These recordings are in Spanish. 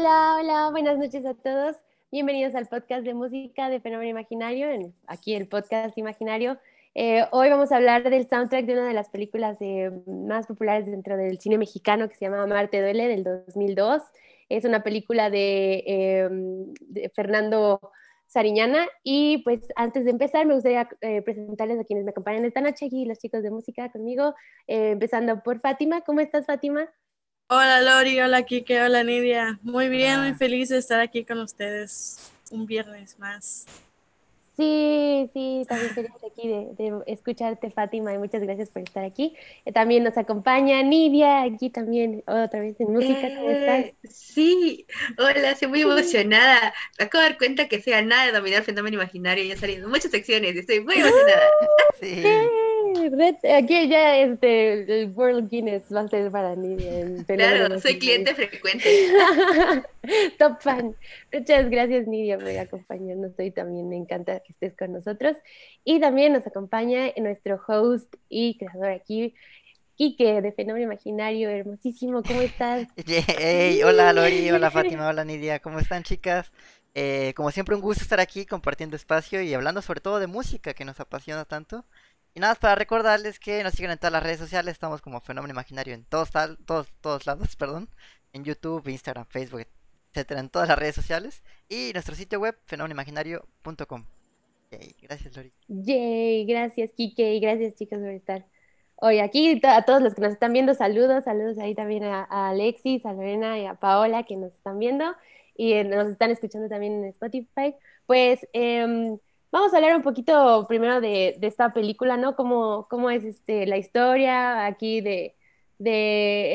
Hola, hola, buenas noches a todos. Bienvenidos al podcast de música de Fenómeno Imaginario, aquí el podcast imaginario. Eh, hoy vamos a hablar del soundtrack de una de las películas eh, más populares dentro del cine mexicano que se llama Marte Duele del 2002. Es una película de, em, de Fernando Sariñana y pues antes de empezar me gustaría eh, presentarles a quienes me acompañan esta noche aquí, los chicos de música conmigo, empezando por Fátima. ¿Cómo estás Fátima? Hola Lori, hola Kike, hola Nidia. Muy bien, muy feliz de estar aquí con ustedes un viernes más. Sí, sí, también feliz aquí de, escucharte, Fátima, y muchas gracias por estar aquí. Eh, también nos acompaña Nidia, aquí también, otra vez en música, ¿cómo estás? Eh, sí, hola, estoy muy emocionada. Me acabo de dar cuenta que sea nada de dominar el fenómeno imaginario, ya saliendo muchas secciones, estoy muy emocionada. Sí. Aquí ya este, el World Guinness va a ser para Nidia. Claro, soy cliente frecuente. Top fan. Muchas gracias, Nidia, por acompañarnos hoy. También me encanta que estés con nosotros. Y también nos acompaña nuestro host y creador aquí, Quique, de Fenómeno Imaginario. Hermosísimo, ¿cómo estás? hola, Lori. Hola, Fátima. Hola, Nidia. ¿Cómo están, chicas? Eh, como siempre, un gusto estar aquí compartiendo espacio y hablando sobre todo de música que nos apasiona tanto. Y nada, para recordarles que nos siguen en todas las redes sociales, estamos como Fenómeno Imaginario en todos, todos, todos lados, perdón, en YouTube, Instagram, Facebook, etcétera, en todas las redes sociales y nuestro sitio web fenómenoimaginario.com. Yay, gracias Lori. Yay, gracias Kike y gracias chicos por estar hoy aquí. A todos los que nos están viendo, saludos, saludos ahí también a, Alexis, a Lorena y a Paola que nos están viendo y eh, nos están escuchando también en Spotify. Pues eh, vamos a hablar un poquito primero de, esta película, ¿no? Cómo, cómo es este, la historia aquí de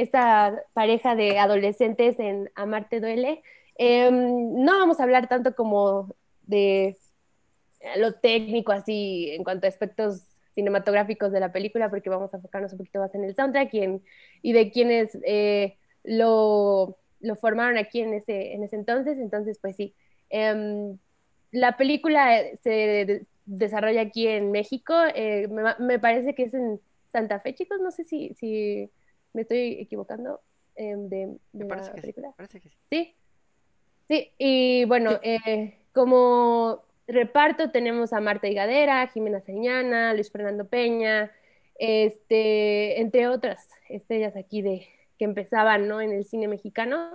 esta pareja de adolescentes en Amarte Duele. Em, no vamos a hablar tanto como de lo técnico así en cuanto a aspectos cinematográficos de la película, porque vamos a enfocarnos un poquito más en el soundtrack y, de quienes eh, lo, formaron aquí en ese, en ese entonces. Entonces, pues sí. Em, la película se desarrolla aquí en México. Eh, me, me, parece que es en Santa Fe, chicos. No sé si, si ¿Me estoy equivocando em, de, la película? parece que sí. Sí. Sí, y bueno, eh, como reparto tenemos a Marta Higadera, Jimena Señana, Luis Fernando Peña, este, entre otras estrellas aquí de, que empezaban ¿no? en el cine mexicano.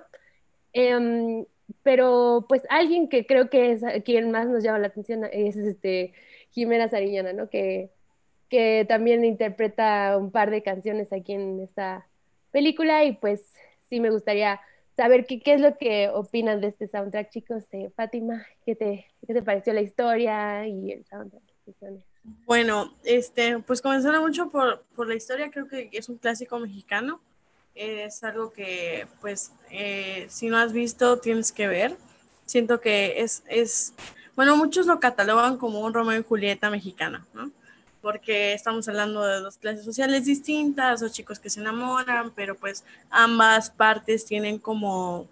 Em, pero pues alguien que creo que es quien más nos llama la atención es este, Jimena Sariñana, ¿no? Que, que también interpreta un par de canciones aquí en esta película y pues sí me gustaría saber qué, qué es lo que opinan de este soundtrack, chicos. de Fátima, ¿qué te, ¿qué te pareció la historia y el soundtrack? Bueno, este, pues comenzando mucho por, por, la historia, creo que es un clásico mexicano. Es algo que, pues, eh, si no has visto, tienes que ver. Siento que es, es, bueno, muchos lo catalogan como un Romeo y Julieta mexicana, ¿no? porque estamos hablando de dos clases sociales distintas, dos chicos que se enamoran, pero pues ambas partes tienen como,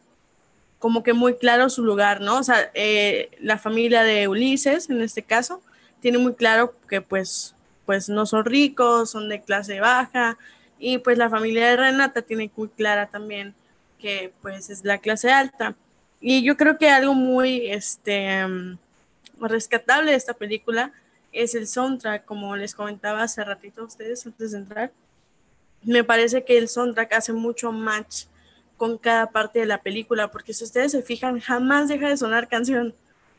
como que muy claro su lugar, ¿no? O sea, eh, la familia de Ulises, en este caso, tiene muy claro que pues, pues no son ricos, son de clase baja, y pues la familia de Renata tiene muy clara también que pues es la clase alta. Y yo creo que algo muy este, mm, rescatable de esta película es el soundtrack, como les comentaba hace ratito a ustedes antes de entrar. Me parece que el soundtrack hace mucho match con cada parte de la película, porque si ustedes se fijan, jamás deja de sonar canción.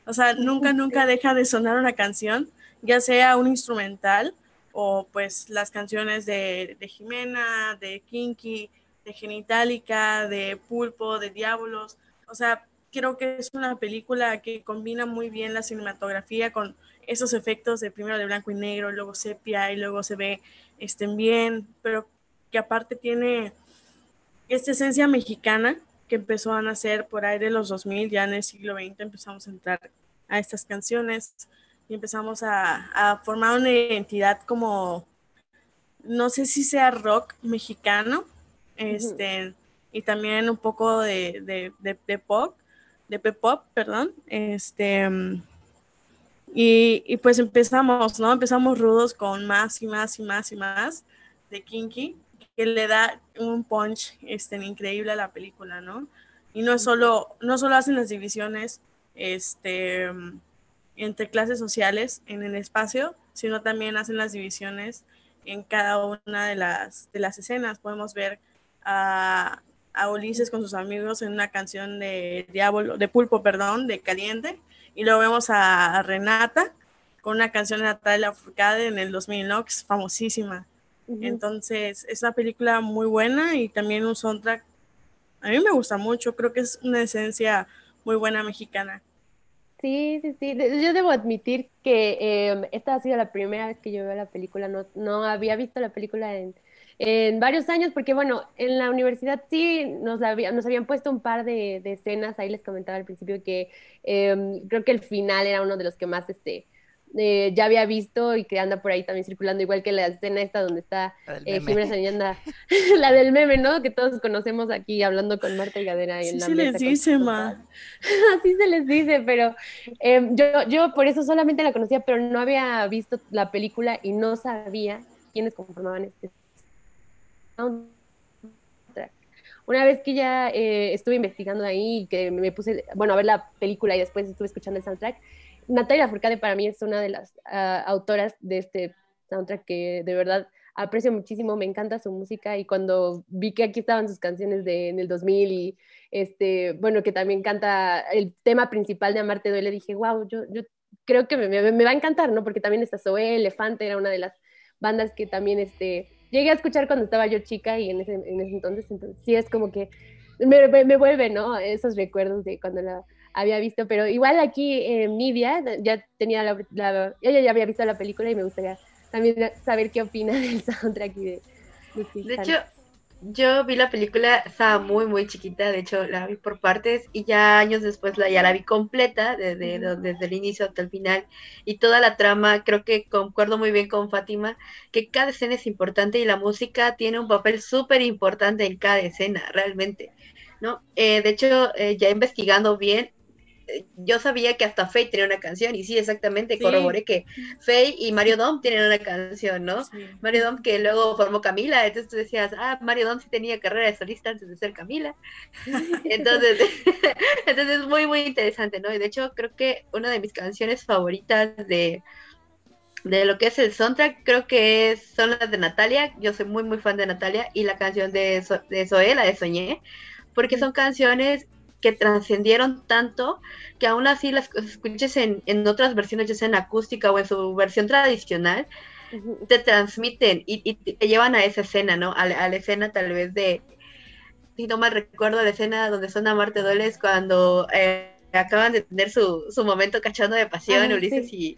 O sea, nunca, nunca deja de sonar una canción, ya sea un instrumental o pues las canciones de, Jimena, de Kinky, de Genitalica, de Pulpo, de Diabolos. O sea, creo que es una película que combina muy bien la cinematografía con esos efectos de primero de blanco y negro, luego sepia y luego se ve estén bien, pero que aparte tiene esta esencia mexicana que empezó a nacer por ahí de los 2000, ya en el siglo XX empezamos a entrar a estas canciones y empezamos a, formar una identidad como, no sé si sea rock mexicano, este, y también un poco de, de, de, de pop, de pop, perdón, este, y, pues empezamos, ¿no? Empezamos rudos con más y más y más y más de Kinky, que le da un punch este, increíble a la película, ¿no? Y no es solo, no solo hacen las divisiones este, entre clases sociales en el espacio, sino también hacen las divisiones en cada una de las, de las escenas. Podemos ver a, a Ulises con sus amigos en una canción de Diablo, de Pulpo, perdón, de Caliente, y luego vemos a, Renata con una canción de Natalia Furcade en el 2000, ¿no? Que es famosísima. Entonces, es una película muy buena y también un soundtrack. A mí me gusta mucho, creo que es una esencia muy buena mexicana. Sí, sí, sí. Yo debo admitir que em, esta ha sido la primera vez que yo veo la película. No, no había visto la película en, en varios años, porque bueno, en la universidad sí nos, nos habían puesto un par de, escenas. Ahí les comentaba al principio que em, creo que el final era uno de los que más este, eh, ya había visto y que anda por ahí también circulando, igual que la escena esta donde está eh, Jimena la del meme, ¿no? Que todos conocemos aquí hablando con Marta y Gadera. En sí, se les dice, ma. Así se les dice, pero em, yo, yo por eso solamente la conocía, pero no había visto la película y no sabía quiénes conformaban este una vez que ya eh, estuve investigando ahí y que me puse, bueno, a ver la película y después estuve escuchando el soundtrack, Natalia Furcade para mí es una de las ah, autoras de este soundtrack que de verdad aprecio muchísimo, me encanta su música y cuando vi que aquí estaban sus canciones de en el 2000 y este, bueno, que también canta el tema principal de Amarte Duele, dije, wow, yo, yo creo que me, me, va a encantar, ¿no? Porque también está Zoé, Elefante, era una de las bandas que también este, llegué a escuchar cuando estaba yo chica y en ese, en ese entonces, entonces sí es como que me, me, vuelve, ¿no? Esos recuerdos de cuando la había visto, pero igual aquí en Nidia ya tenía la, la, ya había visto la película y me gustaría también saber qué opina del soundtrack y de, de, de hecho, yo vi la película, estaba muy, muy chiquita, de hecho la vi por partes y ya años después la, ya la vi completa, desde, desde el inicio hasta el final. Y toda la trama, creo que concuerdo muy bien con Fátima, que cada escena es importante y la música tiene un papel súper importante en cada escena, realmente. ¿no? Eh, de hecho, eh, ya investigando bien, yo sabía que hasta Faye tenía una canción, y sí, exactamente, corroboré que Faye y Mario Dom tienen una canción, ¿no? Mario Dom que luego formó Camila, entonces tú decías, ah, Mario Dom sí tenía carrera de solista antes de ser Camila. entonces, entonces es muy, muy interesante, ¿no? Y de hecho, creo que una de mis canciones favoritas de, de lo que es el soundtrack, creo que es, son las de Natalia, yo soy muy, muy fan de Natalia, y la canción de, de Zoe, la de Soñé, porque son canciones que trascendieron tanto que aún así las escuches en, en, otras versiones, ya sea en acústica o en su versión tradicional, te transmiten y, te llevan a esa escena, ¿no? A, la escena tal vez de, si no mal recuerdo, la escena donde son Marte Doles cuando eh, acaban de tener su, su momento cachando de pasión, Ulises y,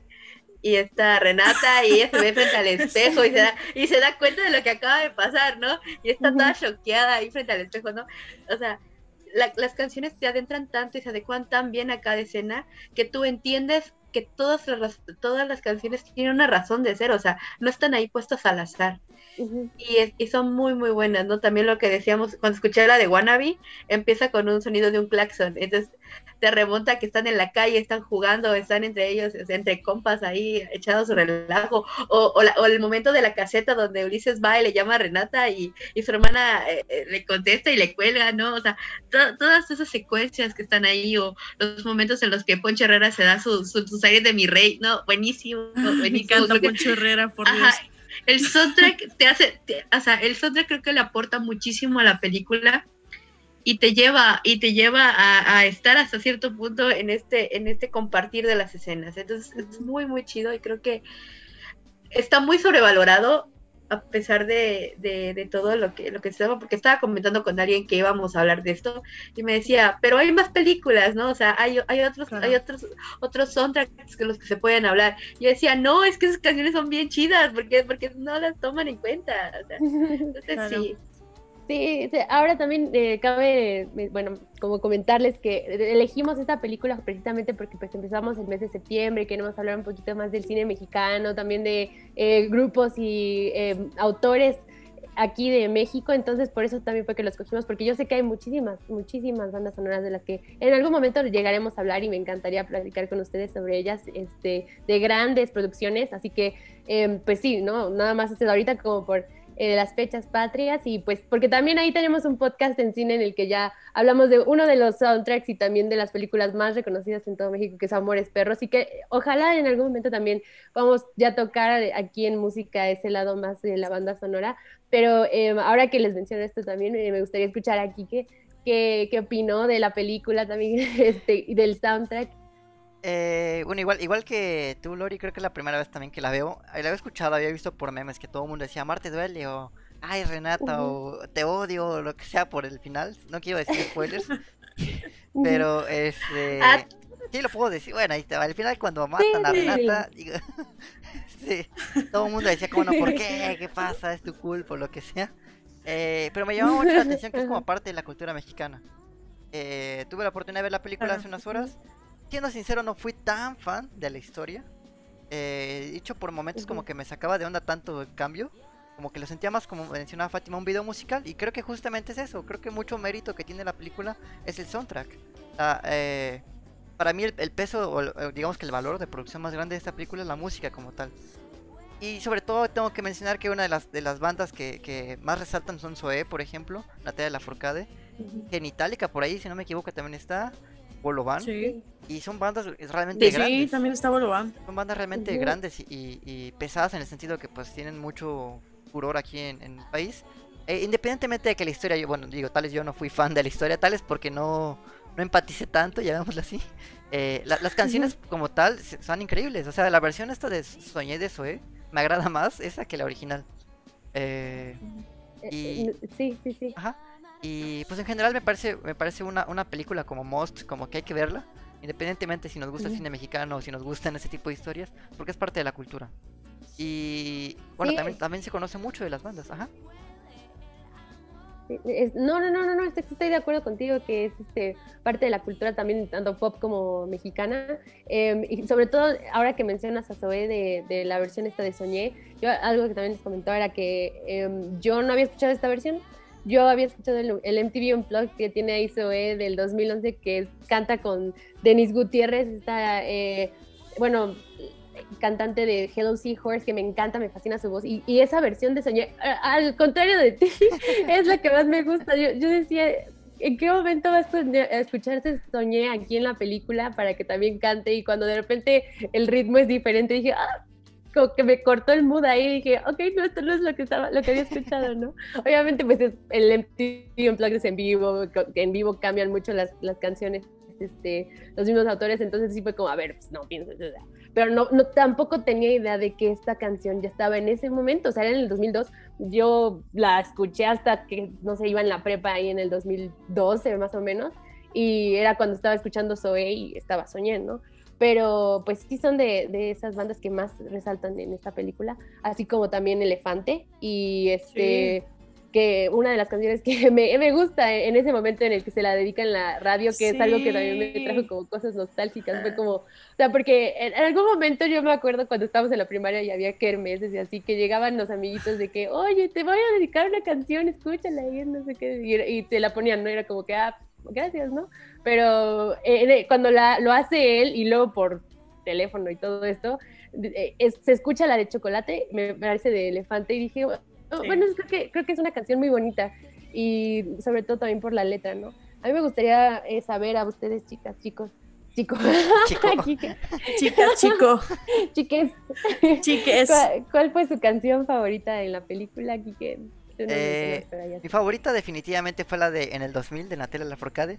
y está Renata y ella se ve frente al espejo y se da, y se da cuenta de lo que acaba de pasar, ¿no? Y está toda choqueada ahí frente al espejo, ¿no? O sea, las canciones te adentran tanto y se adecuan tan bien a cada escena que tú entiendes que todas las, todas las canciones tienen una razón de ser, o sea, no están ahí puestas al azar. Y, y, son muy, muy buenas, ¿no? También lo que decíamos, cuando escuché la de Wannabe, empieza con un sonido de un claxon. Entonces, te remonta que están en la calle, están jugando, están entre ellos, entre compas ahí, echados su relajo, o, o, el momento de la caseta donde Ulises va y le llama a Renata y, y su hermana eh, eh, le contesta y le cuelga, ¿no? O sea, todas esas secuencias que están ahí, o los momentos en los que Poncho Herrera se da sus su, aires de mi rey, ¿no? Buenísimo, buenísimo. Me Poncho Herrera, por Dios. El soundtrack te hace, o sea, el soundtrack creo que le aporta muchísimo a la película y te lleva y te lleva a, estar hasta cierto punto en este en este compartir de las escenas. Entonces es muy muy chido y creo que está muy sobrevalorado a pesar de, de, todo lo que lo que estaba porque estaba comentando con alguien que íbamos a hablar de esto y me decía pero hay más películas no o sea hay, hay otros hay otros otros soundtracks que los que se pueden hablar. Y yo decía no es que esas canciones son bien chidas porque porque no las toman en cuenta entonces sí Sí, ahora también eh, cabe, eh, bueno, como comentarles que elegimos esta película precisamente porque pues empezamos el mes de septiembre, queremos hablar un poquito más del cine mexicano, también de eh, grupos y autores aquí de México, entonces por eso también fue que lo escogimos, porque yo sé que hay muchísimas, muchísimas bandas sonoras de las que en algún momento llegaremos a hablar y me encantaría platicar con ustedes sobre ellas, este, de grandes producciones, así que pues sí, ¿no? Nada más es ahorita como por eh, las fechas patrias y pues porque también ahí tenemos un podcast en cine en el que ya hablamos de uno de los soundtracks y también de las películas más reconocidas en todo México que es Amores Perros y que ojalá en algún momento también vamos ya a tocar aquí en música ese lado más de la banda sonora, pero em, ahora que les menciono esto también eh, me gustaría escuchar aquí que qué, qué opinó de la película también este, y del soundtrack. Eh, bueno, igual, igual que tú, Lori, creo que es la primera vez también que la veo. La había escuchado, había visto por memes que todo el mundo decía, Marte duele, o ay, Renata, o te odio, o lo que sea por el final. No quiero decir spoilers, pero este. Ah. Sí, lo puedo decir. Bueno, ahí está. Al final, cuando matan a Renata, digo, sí, todo el mundo decía, como no, ¿por qué? ¿Qué pasa? Es tu culpa, o lo que sea. Eh, pero me llamó mucho la atención que es como parte de la cultura mexicana. Eh, tuve la oportunidad de ver la película hace unas horas. Siendo sincero, no fui tan fan de la historia. Eh, dicho por momentos como que me sacaba de onda tanto el cambio. Como que lo sentía más, como mencionaba Fátima, un video musical. Y creo que justamente es eso. Creo que mucho mérito que tiene la película es el soundtrack. para mí el, el peso, o digamos que el valor de producción más grande de esta película es la música como tal. Y sobre todo tengo que mencionar que una de las, de las bandas que, más resaltan son Zoe, por ejemplo, Natalia Lafourcade, Genitalica por ahí, si no me equivoco, también está, Bolovan. Sí. Y son bandas realmente grandes. Sí, también está Bolovan. Son bandas realmente grandes y, pesadas en el sentido que pues tienen mucho furor aquí en, el país. Eh, independientemente de que la historia, yo, bueno, digo, tal vez yo no fui fan de la historia, tal vez porque no, no empaticé tanto, llamémoslo así. Eh, las canciones como tal son increíbles. O sea, la versión esta de Soñé de Zoe me agrada más esa que la original. Y, eh, sí, sí, sí. Ajá. Y pues en general me parece, me parece una, una película como Most, como que hay que verla, independientemente si nos gusta el cine mexicano o si nos gustan ese tipo de historias, porque es parte de la cultura. Y bueno, también, también se conoce mucho de las bandas, ajá no, no, no, no, no, estoy, de acuerdo contigo que es este, parte de la cultura también, tanto pop como mexicana. Em, y sobre todo, ahora que mencionas a Zoe de, de, la versión esta de Soñé, yo algo que también les comentaba era que em, yo no había escuchado esta versión. Yo había escuchado el, MTV Unplugged que tiene ahí Zoe del 2011 que canta con Denis Gutiérrez, está, eh, bueno, cantante de Hello Seahorse, que me encanta, me fascina su voz. Y, esa versión de Soñé, al contrario de ti, es la que más me gusta. Yo, yo decía, ¿en qué momento vas a escucharse Soñé aquí en la película para que también cante? Y cuando de repente el ritmo es diferente, dije, ah, como que me cortó el mood ahí y dije, ok, no, esto no es lo que estaba, lo que había escuchado, ¿no? Obviamente, pues es el MTV Unplugged en vivo, en vivo cambian mucho las, las canciones, este, los mismos autores, entonces sí fue como, a ver, pues no pienso, pero no, no, tampoco tenía idea de que esta canción ya estaba en ese momento, o sea, era en el 2002, yo la escuché hasta que, no sé, iba en la prepa ahí en el 2012 más o menos, y era cuando estaba escuchando Zoe y estaba soñando, pero pues sí son de, de, esas bandas que más resaltan en esta película, así como también Elefante, y este que una de las canciones que me, me, gusta en ese momento en el que se la dedica en la radio, que es algo que también me trajo como cosas nostálgicas, fue como, o sea, porque en, algún momento yo me acuerdo cuando estábamos en la primaria y había kermeses y así, que llegaban los amiguitos de que, oye, te voy a dedicar una canción, escúchala y no sé qué, y, te la ponían, ¿no? Era como que, ah, gracias, ¿no? Pero eh, cuando la, lo hace él y luego por teléfono y todo esto, eh, se escucha la de chocolate, me parece de elefante, y dije, Oh, bueno, creo que, creo que es una canción muy bonita y sobre todo también por la letra, ¿no? A mí me gustaría eh, saber a ustedes, chicas, chicos, chicos, chicas, chico, chiques, chiques, ¿Cuál, fue su canción favorita en la película, Kike? Eh, mi favorita definitivamente fue la de En el 2000 de Natalia Lafourcade.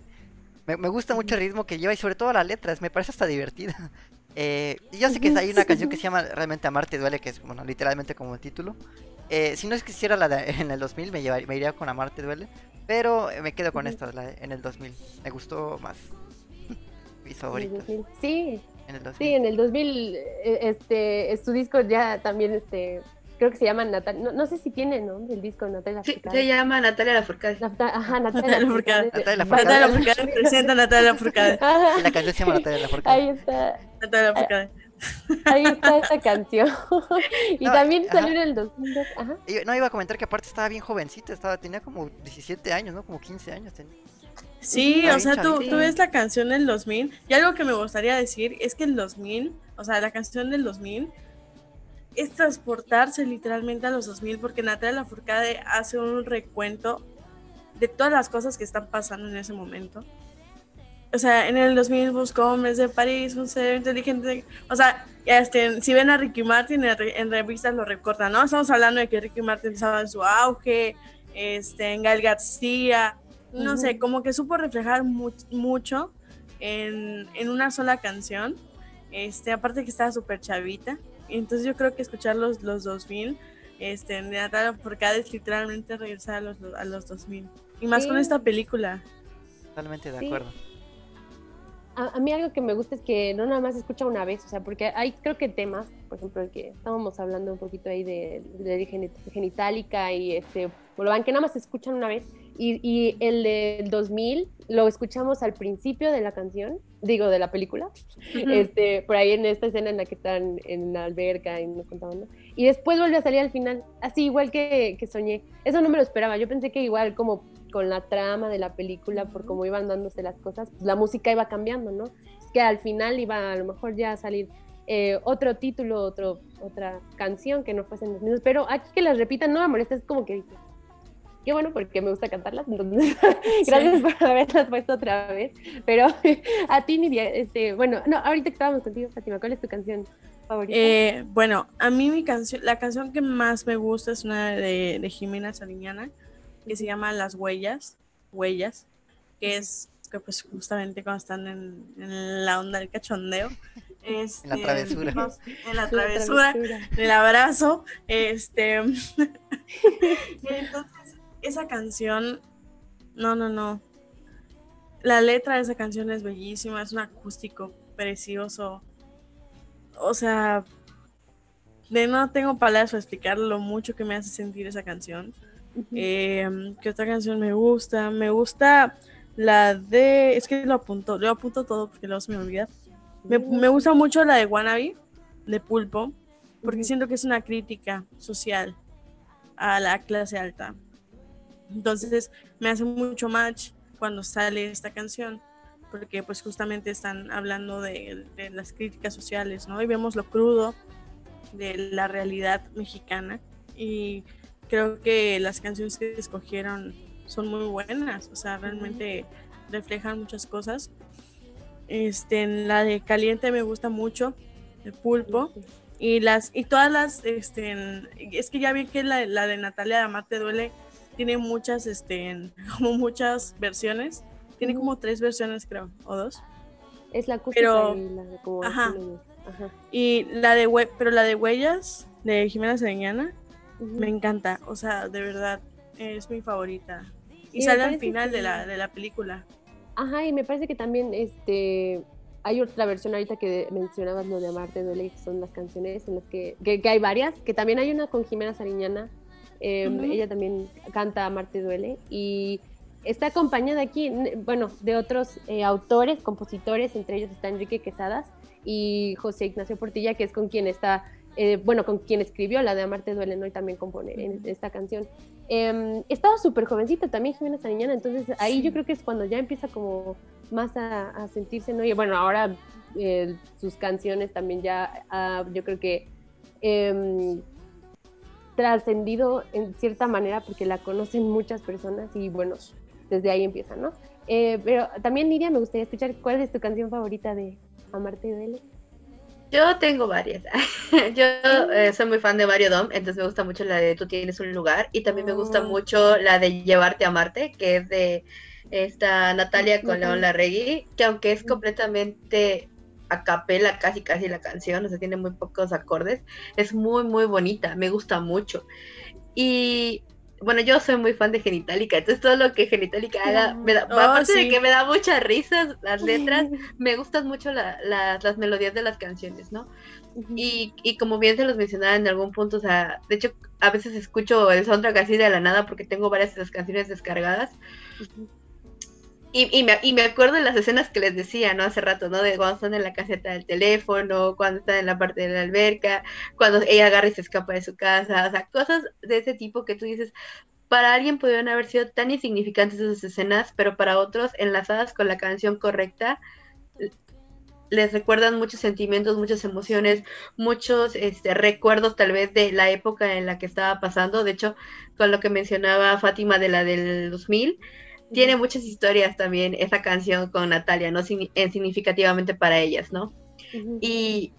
Me, me gusta mucho el ritmo que lleva y sobre todo las letras, me parece hasta divertida. Eh, yo sé que hay una canción que se llama realmente Amarte Duele, que es bueno, literalmente como el título. Eh, si no es que hiciera la de, en el 2000, me, llevaría, me iría con Amarte Duele. Pero me quedo con esta, la de, en el 2000. Me gustó más. Mis favoritos. Sí. En el 2000. Sí, en el 2000, eh, este, su disco ya también, este, creo que se llama Natalia, no, sé si tiene nombre el disco Natalia Sí, se llama Natalia Lafourcade. Ajá, Natalia Lafourcade. Natalia Lafourcade. presenta Natalia Lafourcade. La canción se llama Natalia Lafourcade. Ahí está. Natalia Lafourcade. Ahí está esa canción. y también salió en el 2002. Ajá. No, iba a comentar que aparte estaba bien jovencita, estaba, tenía como 17 años, ¿no? Como 15 años tenía. Sí, o sea, tú, tú, ves la canción del 2000 y algo que me gustaría decir es que el 2000, o sea, la canción del 2000 es transportarse literalmente a los 2000 porque Natalia Lafourcade hace un recuento de todas las cosas que están pasando en ese momento. O sea, en el 2000 buscó hombres de París, un ser inteligente. O sea, este, si ven a Ricky Martin en, revistas lo recortan, ¿no? Estamos hablando de que Ricky Martin estaba en su auge, este, en Gal García, no sé, como que supo reflejar mucho en, en, una sola canción. Este, aparte que estaba súper chavita. Entonces yo creo que escuchar los, los 2000, este, por cada es literalmente regresar a los, a los 2000. Y más con esta película. Totalmente de acuerdo a, mí algo que me gusta es que no nada más escucha una vez, o sea, porque hay creo que temas, por ejemplo, el que estábamos hablando un poquito ahí de, de genitálica y este, van que nada más se escuchan una vez, y, y, el del 2000 lo escuchamos al principio de la canción, digo, de la película, este, por ahí en esta escena en la que están en la alberca y nos contaban, y después vuelve a salir al final, así igual que, que soñé. Eso no me lo esperaba, yo pensé que igual como con la trama de la película, por cómo iban dándose las cosas, pues la música iba cambiando, ¿no? Es que al final iba a lo mejor ya a salir eh, otro título, otro, otra canción que no fuesen los mismos, pero aquí que las repitan no me molesta, es como que qué bueno porque me gusta cantarlas, entonces gracias por haberlas puesto otra vez, pero a ti Nidia, este, bueno, no, ahorita que estábamos contigo, Fátima, ¿cuál es tu canción favorita? Eh, bueno, a mí mi canción, la canción que más me gusta es una de, de Jimena Sariñana, que se llama Las Huellas, Huellas, que es que pues justamente cuando están en, la onda del cachondeo. en la travesura. En la travesura, en el abrazo. Este. entonces, esa canción. No, no, no. La letra de esa canción es bellísima, es un acústico precioso. O sea, de no tengo palabras para explicar lo mucho que me hace sentir esa canción. Eh, ¿Qué otra canción me gusta? Me gusta la de. Es que lo apunto, lo apunto todo porque luego se me olvida. Me, me gusta mucho la de Wannabe, de Pulpo, porque siento que es una crítica social a la clase alta. Entonces me hace mucho match cuando sale esta canción, porque pues justamente están hablando de, las críticas sociales, ¿no? Y vemos lo crudo de la realidad mexicana. Y creo que las canciones que escogieron son muy buenas, o sea, realmente reflejan muchas cosas. Este, la de Caliente me gusta mucho, el pulpo. Y las, y todas las, este, es que ya vi que la, la de Natalia de Amarte Duele tiene muchas, este, como muchas versiones. Tiene como tres versiones, creo, o dos. Es la acústica pero, y la de como ajá. ajá. Y la de, pero la de Huellas, de Jimena Sereñana, me encanta, o sea, de verdad, es mi favorita. Y, sale al final de, la, de la película. Ajá, y me parece que también este hay otra versión ahorita que mencionabas lo de Amarte Duele, que son las canciones en las que, que, hay varias, que también hay una con Jimena Sariñana, em, ella también canta Amarte Duele, y está acompañada aquí, bueno, de otros eh, autores, compositores, entre ellos está Enrique Quesadas y José Ignacio Portilla, que es con quien está eh, bueno, con quien escribió la de Amarte Duele, ¿no? Y también compone esta canción. Eh, estaba súper jovencita también Jimena Sariñana, entonces ahí yo creo que es cuando ya empieza como más a, sentirse, ¿no? Y bueno, ahora eh, sus canciones también ya, ah, yo creo que em, trascendido en cierta manera porque la conocen muchas personas y bueno, desde ahí empieza, ¿no? Eh, pero también, Nidia, me gustaría escuchar cuál es tu canción favorita de Amarte Duele. Yo tengo varias. Yo eh, soy muy fan de Mario Dom, entonces me gusta mucho la de Tú tienes un lugar y también me gusta oh. mucho la de Llevarte a Marte, que es de esta Natalia con León Larregui, que aunque es completamente a capela casi casi la canción, o sea, tiene muy pocos acordes, es muy muy bonita, me gusta mucho. Y bueno, yo soy muy fan de Genitalica, entonces todo lo que Genitalica haga, me da, oh, aparte de que me da muchas risas las letras, me gustan mucho las melodías de las canciones, ¿no? y, y, como bien se los mencionaba en algún punto, o sea, de hecho, a veces escucho el soundtrack así de la nada porque tengo varias de las canciones descargadas. Y, y, me, y, me, acuerdo de las escenas que les decía, ¿no? Hace rato, ¿no? De cuando están en la caseta del teléfono, cuando están en la parte de la alberca, cuando ella agarra y se escapa de su casa, o sea, cosas de ese tipo que tú dices, para alguien pudieron haber sido tan insignificantes esas escenas, pero para otros, enlazadas con la canción correcta, les recuerdan muchos sentimientos, muchas emociones, muchos este, recuerdos tal vez de la época en la que estaba pasando. De hecho, con lo que mencionaba Fátima de la del 2000, tiene muchas historias también esa canción con Natalia, ¿no? significativamente para ellas, ¿no? y,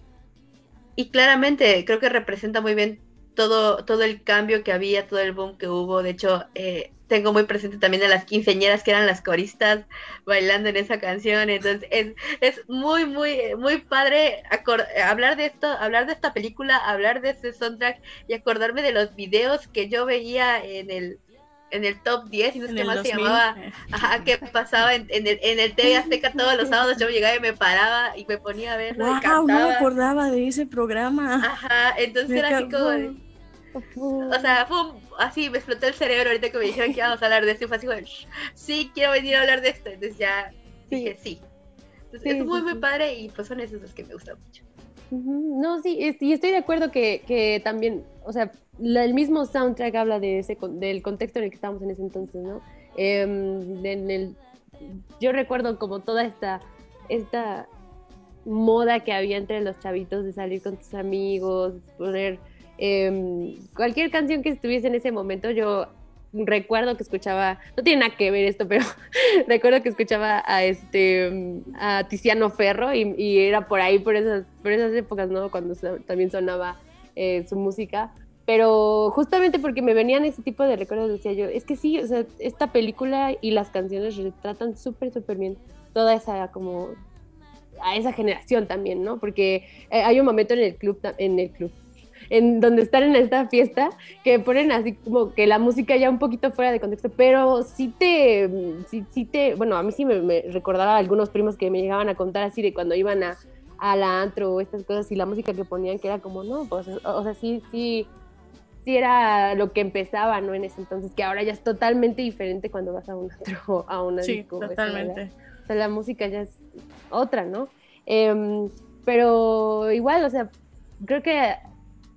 y claramente creo que representa muy bien todo, todo el cambio que había, todo el boom que hubo. De hecho, eh, tengo muy presente también a las quinceñeras que eran las coristas bailando en esa canción. Entonces, es, es muy, muy, muy padre hablar de esto, hablar de esta película, hablar de ese soundtrack y acordarme de los videos que yo veía en el en el top 10 y no sé qué más se llamaba, ajá, que pasaba en, en, el, en el TV Azteca todos los sábados, yo llegaba y me paraba y me ponía a ver. Wow, no me acordaba de ese programa. Ajá, entonces era así como o sea, fue así, me explotó el cerebro ahorita que me dijeron que íbamos a hablar de esto y fue así como, sí, quiero venir a hablar de esto. Entonces ya dije sí. Entonces es muy, muy padre y pues son esos los que me gustan mucho. No, sí, y estoy de acuerdo que, que también, o sea, el mismo soundtrack habla de ese, del contexto en el que estábamos en ese entonces, ¿no? Em, en el, yo recuerdo como toda esta, esta moda que había entre los chavitos de salir con tus amigos, poner Em, cualquier canción que estuviese en ese momento, yo recuerdo que escuchaba, no tiene nada que ver esto, pero recuerdo que escuchaba a este a Tiziano Ferro y, era por ahí, por esas, por esas épocas, ¿no? Cuando también sonaba eh, su música. Pero justamente porque me venían ese tipo de recuerdos, decía yo, es que sí, o sea, esta película y las canciones retratan súper, súper bien toda esa como a esa generación también, ¿no? Porque eh, hay un momento en el club, en el club, en donde están en esta fiesta, que ponen así como que la música ya un poquito fuera de contexto, pero sí te, sí, sí te, bueno, a mí sí me, recordaba algunos primos que me llegaban a contar así de cuando iban a, a la antro o estas cosas y la música que ponían que era como, no, pues, o sea, sí, sí, sí era lo que empezaba, ¿no? En ese entonces, que ahora ya es totalmente diferente cuando vas a un antro a una sí, totalmente. O sea, la música ya es otra, ¿no? Em, pero igual, o sea, creo que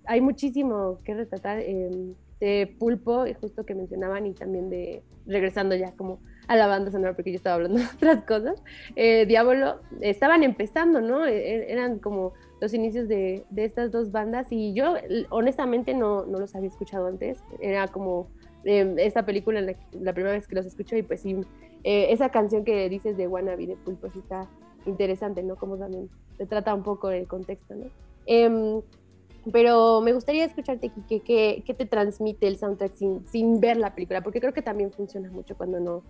hay muchísimo que retratar em, de Pulpo, justo que mencionaban, y también de, regresando ya como a la banda sonora, porque yo estaba hablando de otras cosas, eh, Diablo, estaban empezando, ¿no? E, e, eran como los inicios de, de, estas dos bandas y yo honestamente no, no, los había escuchado antes, era como eh, esta película la, primera vez que los escucho y pues sí, eh, esa canción que dices de Wannabe de Pulpo sí está interesante, ¿no? Como también se trata un poco el contexto, ¿no? Em, pero me gustaría escucharte, Kike, ¿qué, qué te transmite el soundtrack sin, sin ver la película? Porque creo que también funciona mucho cuando no,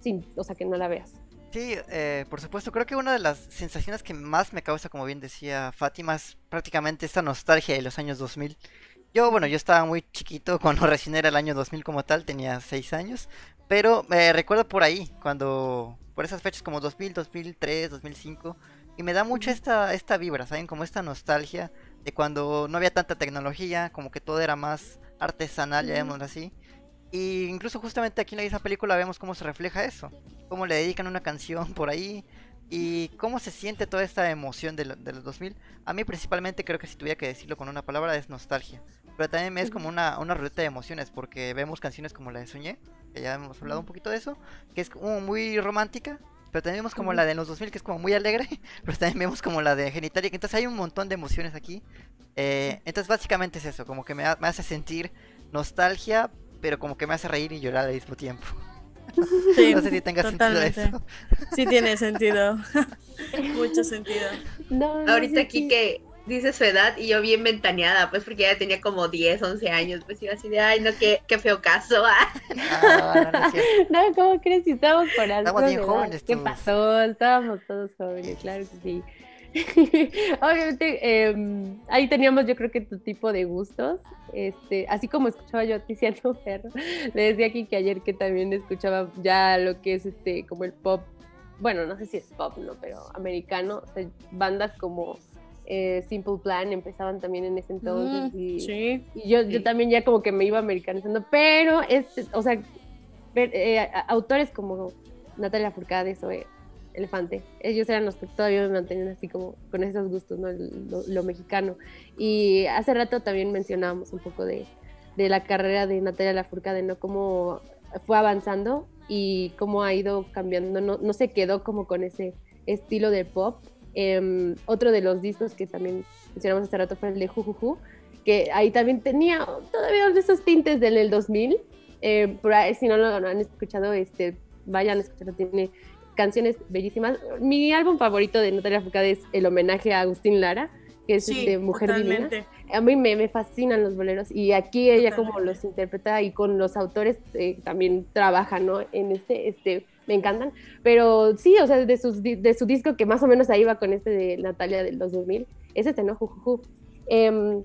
sin, o sea, que no la veas. Sí, eh, por supuesto, creo que una de las sensaciones que más me causa, como bien decía Fátima, es prácticamente esta nostalgia de los años 2000. Yo, bueno, yo estaba muy chiquito cuando recién era el año 2000 como tal, tenía 6 años, pero me recuerdo por ahí, cuando, por esas fechas como 2000, 2003, 2005, y me da mucho esta, esta vibra, ¿saben? Como esta nostalgia de cuando no había tanta tecnología, como que todo era más artesanal, ya así. Y incluso justamente aquí en esa película vemos cómo se refleja eso, cómo le dedican una canción por ahí y cómo se siente toda esta emoción de, los 2000. A mí principalmente creo que si tuviera que decirlo con una palabra es nostalgia, pero también es como una, una ruleta de emociones porque vemos canciones como la de Soñé, que ya hemos hablado un poquito de eso, que es como muy romántica, pero también vemos como la de los 2000, que es como muy alegre. Pero también vemos como la de Genitalia. Entonces hay un montón de emociones aquí. Eh, entonces básicamente es eso, como que me, hace sentir nostalgia, pero como que me hace reír y llorar al mismo tiempo. Sí, no sé si tenga sentido eso. Sí tiene sentido. Mucho sentido. Ahorita aquí que dice su edad y yo bien ventaneada, pues porque ya tenía como 10, 11 años, pues iba así de, ay, no, qué, qué feo caso. Ah. no, ¿cómo crees si estábamos por algo? Estamos bien jóvenes. ¿Qué pasó? Estábamos todos jóvenes, claro que sí. Obviamente, eh, ahí teníamos yo creo que tu tipo de gustos. Este, así como escuchaba yo a Tiziano Ferro, le decía aquí que ayer que también escuchaba ya lo que es este como el pop, bueno, no sé si es pop, ¿no? Pero americano, o sea, bandas como eh, Simple Plan empezaban también en ese entonces. y, yo, yo también ya como que me iba americanizando, pero, este, o sea, eh, autores como Natalia Furcade, Zoe Elefante, ellos eran los que todavía me mantenían así como con esos gustos, ¿no? Lo, mexicano. Y hace rato también mencionábamos un poco de, de la carrera de Natalia Lafourcade, ¿no? Cómo fue avanzando y cómo ha ido cambiando, no, no se quedó como con ese estilo de pop, Em, otro de los discos que también mencionamos hace rato fue el de Jujuju, que ahí también tenía todavía esos tintes del 2000. Eh, por ahí, si no lo han escuchado, este, vayan a escucharlo, tiene canciones bellísimas. Mi álbum favorito de Natalia Furcade es el homenaje a Agustín Lara, que es Sí, este, Mujer totalmente. Divina. A mí me, me fascinan los boleros y aquí ella como los interpreta y con los autores eh, también trabaja, ¿no? En este, este, me encantan. Pero sí, o sea, de, sus, di- de su disco que más o menos ahí va con este de Natalia del 2000, es este, ¿no? Jujuju. Em,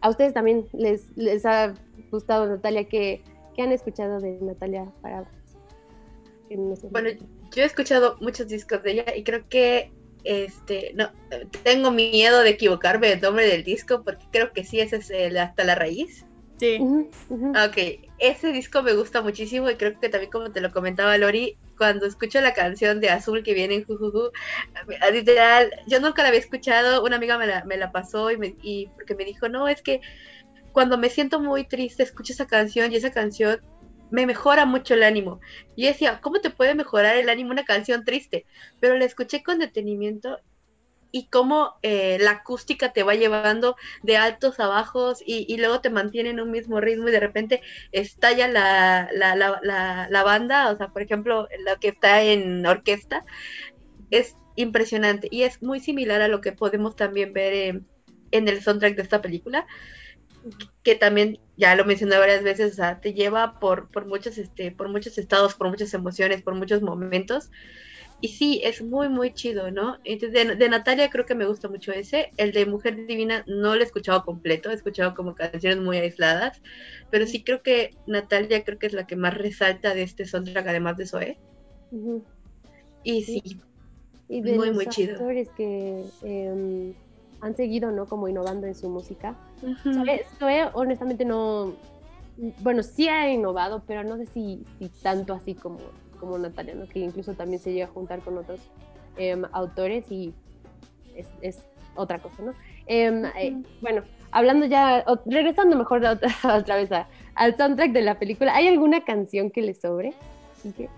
a ustedes también les, les ha gustado Natalia, ¿qué, qué han escuchado de Natalia para... sé? Bueno, yo he escuchado muchos discos de ella y creo que este no tengo miedo de equivocarme del nombre del disco porque creo que sí ese es el hasta la raíz. Sí. Ujú. Ok, ese disco me gusta muchísimo y creo que también como te lo comentaba Lori, cuando escucho la canción de Azul que viene en Jujuju, a- literal, yo nunca la había escuchado, una amiga me la, me la pasó y, me, y porque me dijo, no, es que cuando me siento muy triste escucho esa canción y esa canción me mejora mucho el ánimo. Y decía, ¿cómo te puede mejorar el ánimo una canción triste? Pero la escuché con detenimiento y cómo eh, la acústica te va llevando de altos a bajos y, y luego te mantiene en un mismo ritmo y de repente estalla la, la, la, la, la banda, o sea, por ejemplo, lo que está en orquesta, es impresionante y es muy similar a lo que podemos también ver en, en el soundtrack de esta película, que también, ya lo mencioné varias veces, o sea, te lleva por, por, muchos, este, por muchos estados, por muchas emociones, por muchos momentos. Y sí, es muy, muy chido, ¿no? Entonces, de, de, Natalia creo que me gusta mucho ese. El de Mujer Divina no lo he escuchado completo, he escuchado como canciones muy aisladas, pero sí creo que Natalia creo que es la que más resalta de este soundtrack, además de Zoe. Uh -huh. Y sí, y de muy, los muy chido. actores que eh, han seguido, ¿no? Como innovando en su música. Uh -huh. Zoe, honestamente, no... Bueno, sí ha innovado, pero no sé si, si tanto así como como Natalia, ¿no? que incluso también se llega a juntar con otros eh, autores y es, es, otra cosa, ¿no? Eh, uh -huh. eh, bueno, hablando ya, o, regresando mejor otra, otra vez a, al soundtrack de la película, ¿hay alguna canción que le sobre? ¿Sí?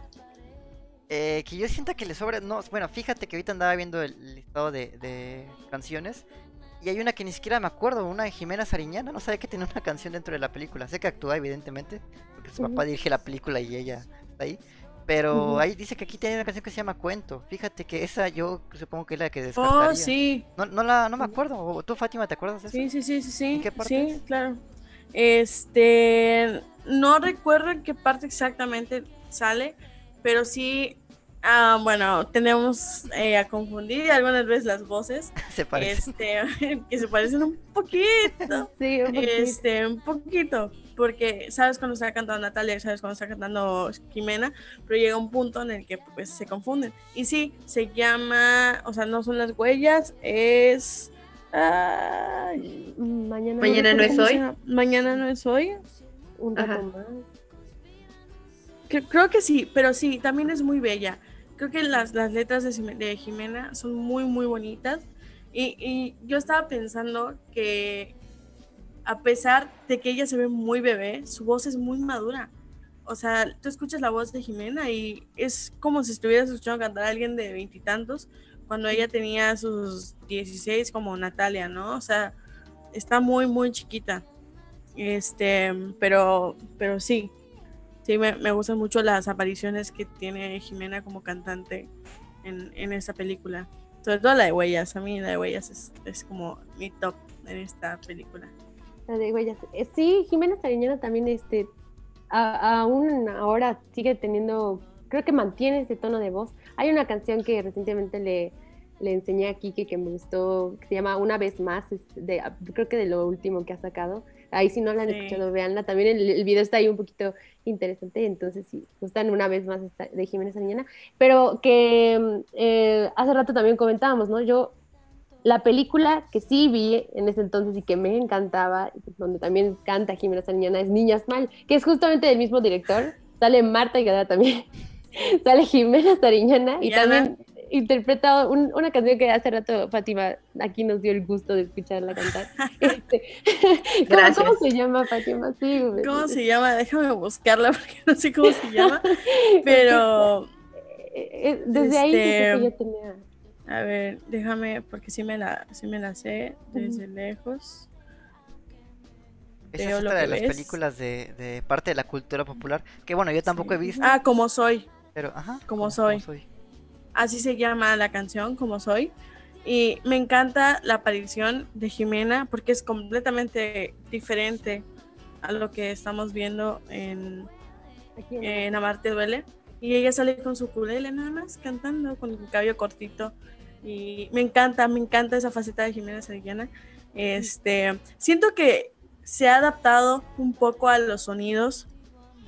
Eh, que yo sienta que le sobra, no, bueno, fíjate que ahorita andaba viendo el listado de, de, canciones y hay una que ni siquiera me acuerdo, una de Jimena Sariñana, no sabía que tenía una canción dentro de la película, sé que actúa evidentemente, porque su uh -huh. papá dirige la película y ella está ahí, pero uh -huh. ahí dice que aquí tiene una canción que se llama Cuento. Fíjate que esa yo supongo que es la que descartaría. Oh, sí. No, no, la, no me acuerdo. ¿Tú, Fátima, te acuerdas de eso? Sí, sí, sí, sí. sí. ¿En qué parte? Sí, claro. Este, no recuerdo en qué parte exactamente sale, pero sí, ah, bueno, tenemos eh, a confundir algunas veces las voces. se parecen. Este, que se parecen un poquito. sí, un poquito. Este, un poquito porque sabes cuando está cantando Natalia, sabes cuando está cantando Jimena, pero llega un punto en el que pues se confunden. Y sí, se llama, o sea, no son las huellas, es... Mañana, mañana no, es hoy. Mañana no es hoy. Un rato más. Creo que sí, pero sí, también es muy bella. Creo que las, las letras de, Jimena son muy, muy bonitas. Y, y yo estaba pensando que a pesar de que ella se ve muy bebé, su voz es muy madura. O sea, tú escuchas la voz de Jimena y es como si estuvieras escuchando cantar a alguien de veintitantos cuando ella tenía sus 16 como Natalia, ¿no? O sea, está muy, muy chiquita. Este, pero, pero sí, sí, me, me gustan mucho las apariciones que tiene Jimena como cantante en, en esta película. Sobre todo la de Huellas, a mí la de Huellas es, es como mi top en esta película. La de huellas. Sí, Jimena Sariñana también, este, aún ahora sigue teniendo, creo que mantiene ese tono de voz. Hay una canción que recientemente le, le enseñé a Kike que me gustó, que se llama Una vez más, de, creo que de lo último que ha sacado. Ahí si no la han sí. escuchado, véanla. También el, el, video está ahí un poquito interesante, entonces si gustan una vez más de Jimena Sariñana. Pero que eh, hace rato también comentábamos, ¿no? Yo la película que sí vi en ese entonces y que me encantaba, donde también canta Jimena Sariñana, es Niñas Mal, que es justamente del mismo director. Sale Marta y Gadara también. Sale Jimena Sariñana y, y también interpreta un, una canción que hace rato Fátima aquí nos dio el gusto de escucharla cantar. Este, ¿cómo, ¿cómo, se llama Fátima? Sí, ¿Cómo se llama? Déjame buscarla porque no sé cómo se llama. Pero desde este... ahí que yo tenía A ver, déjame, porque sí me la, sí me la sé desde lejos. Esa es otra de las ves. películas de, de parte de la cultura popular. Que bueno, yo tampoco he visto, Ah, como soy. pero ajá. Como soy. Así se llama la canción, como soy. Y me encanta la aparición de Jimena porque es completamente diferente a lo que estamos viendo en, Amarte Duele. Y ella sale con su culele nada más cantando con el cabello cortito. Y me encanta, me encanta esa faceta de Jimena Sariñana. Este, siento que se ha adaptado un poco a los sonidos,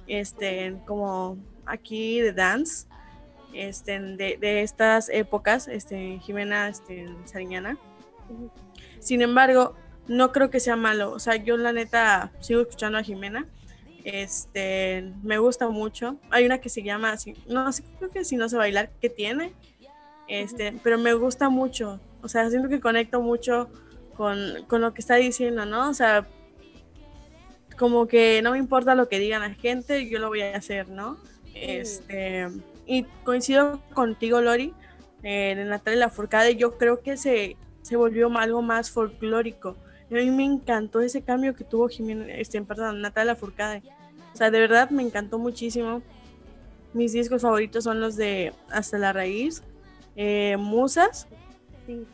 este, como aquí de dance, este, de, de estas épocas, este, Jimena este, Sariñana. Sin embargo, no creo que sea malo. O sea, yo la neta sigo escuchando a Jimena. Este, me gusta mucho. Hay una que se llama, así- no sé, creo que si no sé bailar, que tiene. Este, pero me gusta mucho. O sea, siento que conecto mucho con, con lo que está diciendo, ¿no? O sea, como que no me importa lo que digan la gente, yo lo voy a hacer, ¿no? Este, y coincido contigo, Lori, eh, de Natalia Lafourcade, yo creo que se, se volvió algo más folclórico. A mí me encantó ese cambio que tuvo Jimena, este, perdón, Natalia Lafourcade. O sea, de verdad me encantó muchísimo. Mis discos favoritos son los de Hasta la Raíz, eh, Musas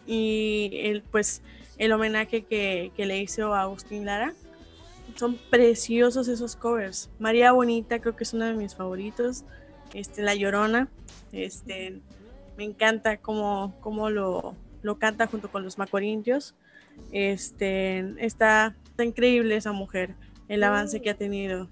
y el, pues el homenaje que, que le hizo a Agustín Lara. Son preciosos esos covers. María Bonita creo que es uno de mis favoritos. Este, La Llorona. Este, me encanta cómo, cómo lo, lo canta junto con los macorintios. Este, está, está increíble esa mujer, el avance que ha tenido.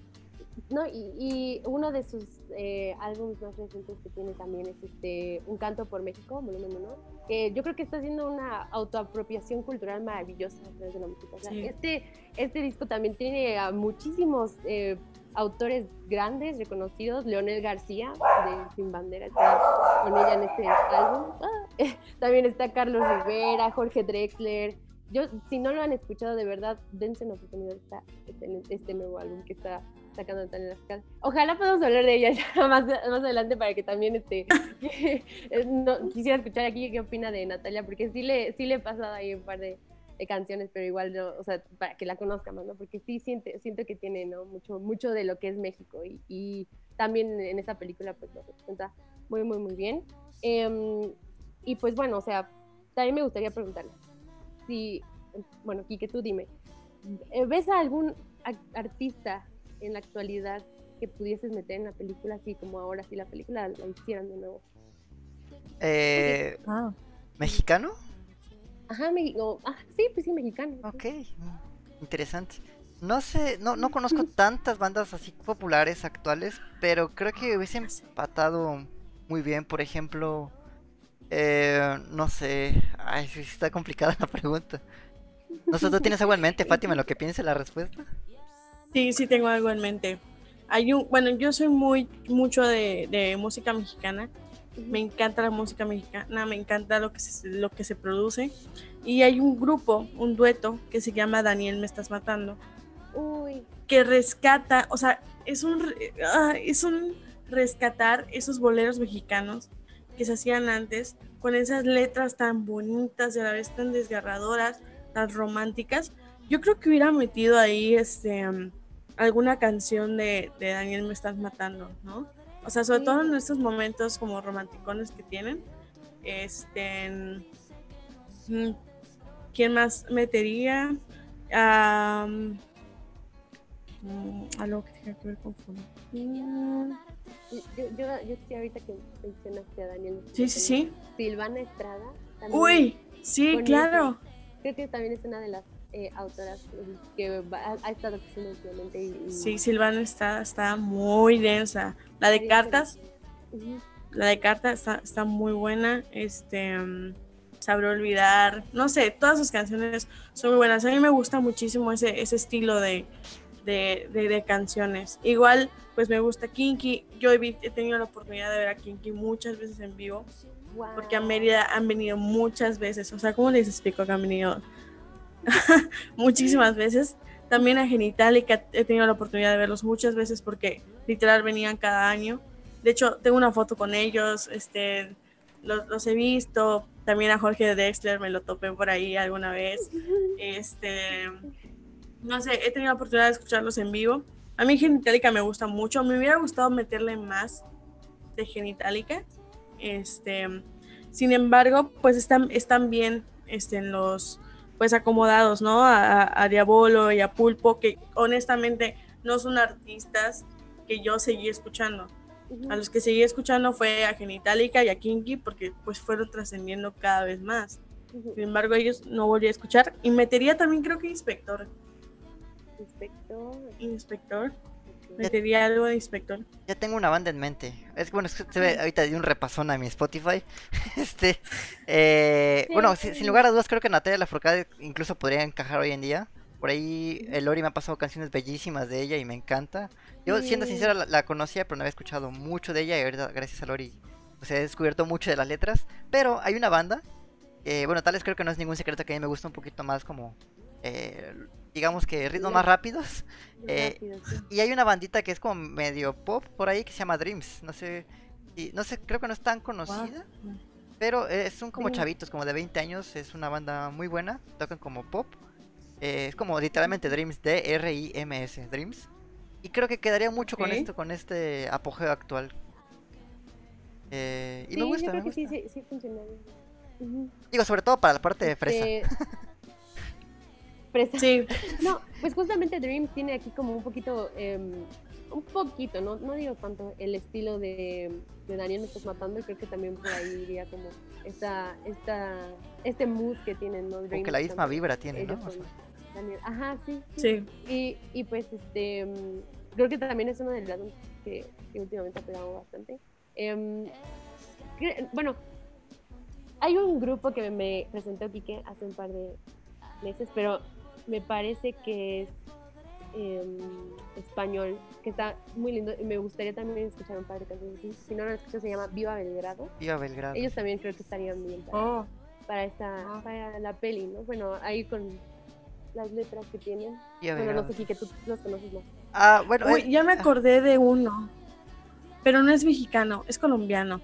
No, y, y uno de sus eh, álbumes más recientes que tiene también es este Un canto por México, volumen 1, que yo creo que está haciendo una autoapropiación cultural maravillosa a través de la música. O sea, Sí. este, este disco también tiene a muchísimos eh, autores grandes, reconocidos. Leonel García, de Sin Bandera, está con ella en este álbum. Ah, también está Carlos Rivera, Jorge Drexler. Yo, si no lo han escuchado de verdad, dense una oportunidad a este, este nuevo álbum que está sacando Natalia. Ojalá podamos hablar de ella ya más, más adelante para que también este eh, quisiera escuchar aquí qué opina de Natalia, porque sí le, sí le he pasado ahí un par de, de canciones, pero igual no, o sea, para que la conozca más, ¿no? Porque sí siente, siento que tiene ¿no? mucho, mucho de lo que es México y, y también en esa película pues lo representa muy, muy, muy bien. Em, y pues bueno, o sea, también me gustaría preguntarle, si, bueno, Kike, tú dime, eh, ¿ves a algún ac- artista en la actualidad que pudieses meter en la película así como ahora si la película la hicieran de nuevo? Eh, ¿Mexicano? Ajá, México. Ah, sí, pues sí, mexicano. Ok, interesante. No sé, no, no conozco tantas bandas así populares actuales, pero creo que hubiesen empatado muy bien, por ejemplo, eh, no sé, ay, sí está complicada la pregunta. No sé, ¿tú tienes algo en mente, Fátima, lo que piense la respuesta? Sí, sí tengo algo en mente. Hay un, bueno, yo soy muy mucho de, de música mexicana. Me encanta la música mexicana, me encanta lo que se, lo que se produce. Y hay un grupo, un dueto que se llama Daniel me estás matando, Uy, que rescata, o sea, es un ah, es un rescatar esos boleros mexicanos que se hacían antes con esas letras tan bonitas y a la vez tan desgarradoras, tan románticas. Yo creo que hubiera metido ahí este um, alguna canción de, de Daniel me estás matando, ¿no? O sea, sobre todo en estos momentos como romanticones que tienen. Este mm, ¿quién más metería? Mm, algo que tenga que ver con fútbol. Yo, yo, yo sí ahorita que mencionaste a Daniel. Sí, sí, sí. Silvana Estrada. también Uy, sí, claro. Creo que también es una de las eh, autoras que ha, ha estado últimamente. Y, y- Sí, Silvana está, está muy densa. La de Sí, cartas, la de cartas está, está muy buena. Este, mm, sabré olvidar. No sé, todas sus canciones son muy buenas. A mí me gusta muchísimo ese, ese estilo de, de, de- de canciones. Igual, pues me gusta Kinky. Yo he, he tenido la oportunidad de ver a Kinky muchas veces en vivo. Porque a. Mérida han venido muchas veces. O sea, ¿cómo les explico que han venido muchísimas veces? También a Genitalica he tenido la oportunidad de verlos muchas veces porque literal venían cada año. De hecho, tengo una foto con ellos, este, los, he visto. También a Jorge Dexter me lo topé por ahí alguna vez. Este, no sé, he tenido la oportunidad de escucharlos en vivo. A mí Genitalica me gusta mucho. Me hubiera gustado meterle más de Genitalica. Este, sin embargo, pues están, están bien este, en los pues acomodados, ¿no? A, a Diabolo y a Pulpo, que honestamente no son artistas que yo seguí escuchando. A los que seguí escuchando fue a Genitalica y a Kinky porque pues fueron trascendiendo cada vez más. Sin embargo, ellos no volví a escuchar. Y metería también creo que Inspector. Inspector. Inspector. Metería algo de Inspector. Ya tengo una banda en mente. Es bueno, es que se ve, ahorita di un repasón a mi Spotify. este, eh, bueno, sin, lugar a dudas creo que Natalia Lafourcade incluso podría encajar hoy en día. Por ahí el Lori me ha pasado canciones bellísimas de ella y me encanta. Yo, siendo sincera, la, conocía, pero no había escuchado mucho de ella y ahorita, gracias a Lori, pues he descubierto mucho de las letras. Pero hay una banda, bueno, tal vez creo que no es ningún secreto que a mí me gusta un poquito más como, eh, digamos que ritmos más rápidos. Eh, y hay una bandita que es como medio pop por ahí que se llama Dreams. No sé, no sé, creo que no es tan conocida. Pero son como chavitos, como de 20 años. Es una banda muy buena. Tocan como pop. Eh, es como literalmente Dreams, D-R-I-M-S, Dreams. Y creo que quedaría mucho con esto, con este apogeo actual. Eh, y me gusta, me gusta. Sí, sí, sí Digo, sobre todo para la parte de fresa. Este, Sí. No, pues justamente Dreams tiene aquí como un poquito, em, un poquito, no, no digo tanto, el estilo de, de Daniel Me Estás Matando. Y creo que también por ahí iría como esta, esta, este mood que tienen, ¿no? Dreams, Porque la misma vibra tiene, ¿no? Ajá, sí. Sí. Y, y, pues, este, creo que también es uno de los que, que últimamente ha pegado bastante. Em, bueno, hay un grupo que me presentó Kike hace un par de meses, pero me parece que es em, español, que está muy lindo me gustaría también escuchar un par de canciones. Si no lo escuchas, se llama Viva Belgrado. Viva Belgrado. Ellos también creo que estarían bien para, oh. para esta, ah. para la peli, ¿no? Bueno, ahí con las letras que tienen. bueno, no sé si que tú los conoces más. Ah, bueno. Uy, ya me acordé de uno. Pero no es mexicano, es colombiano.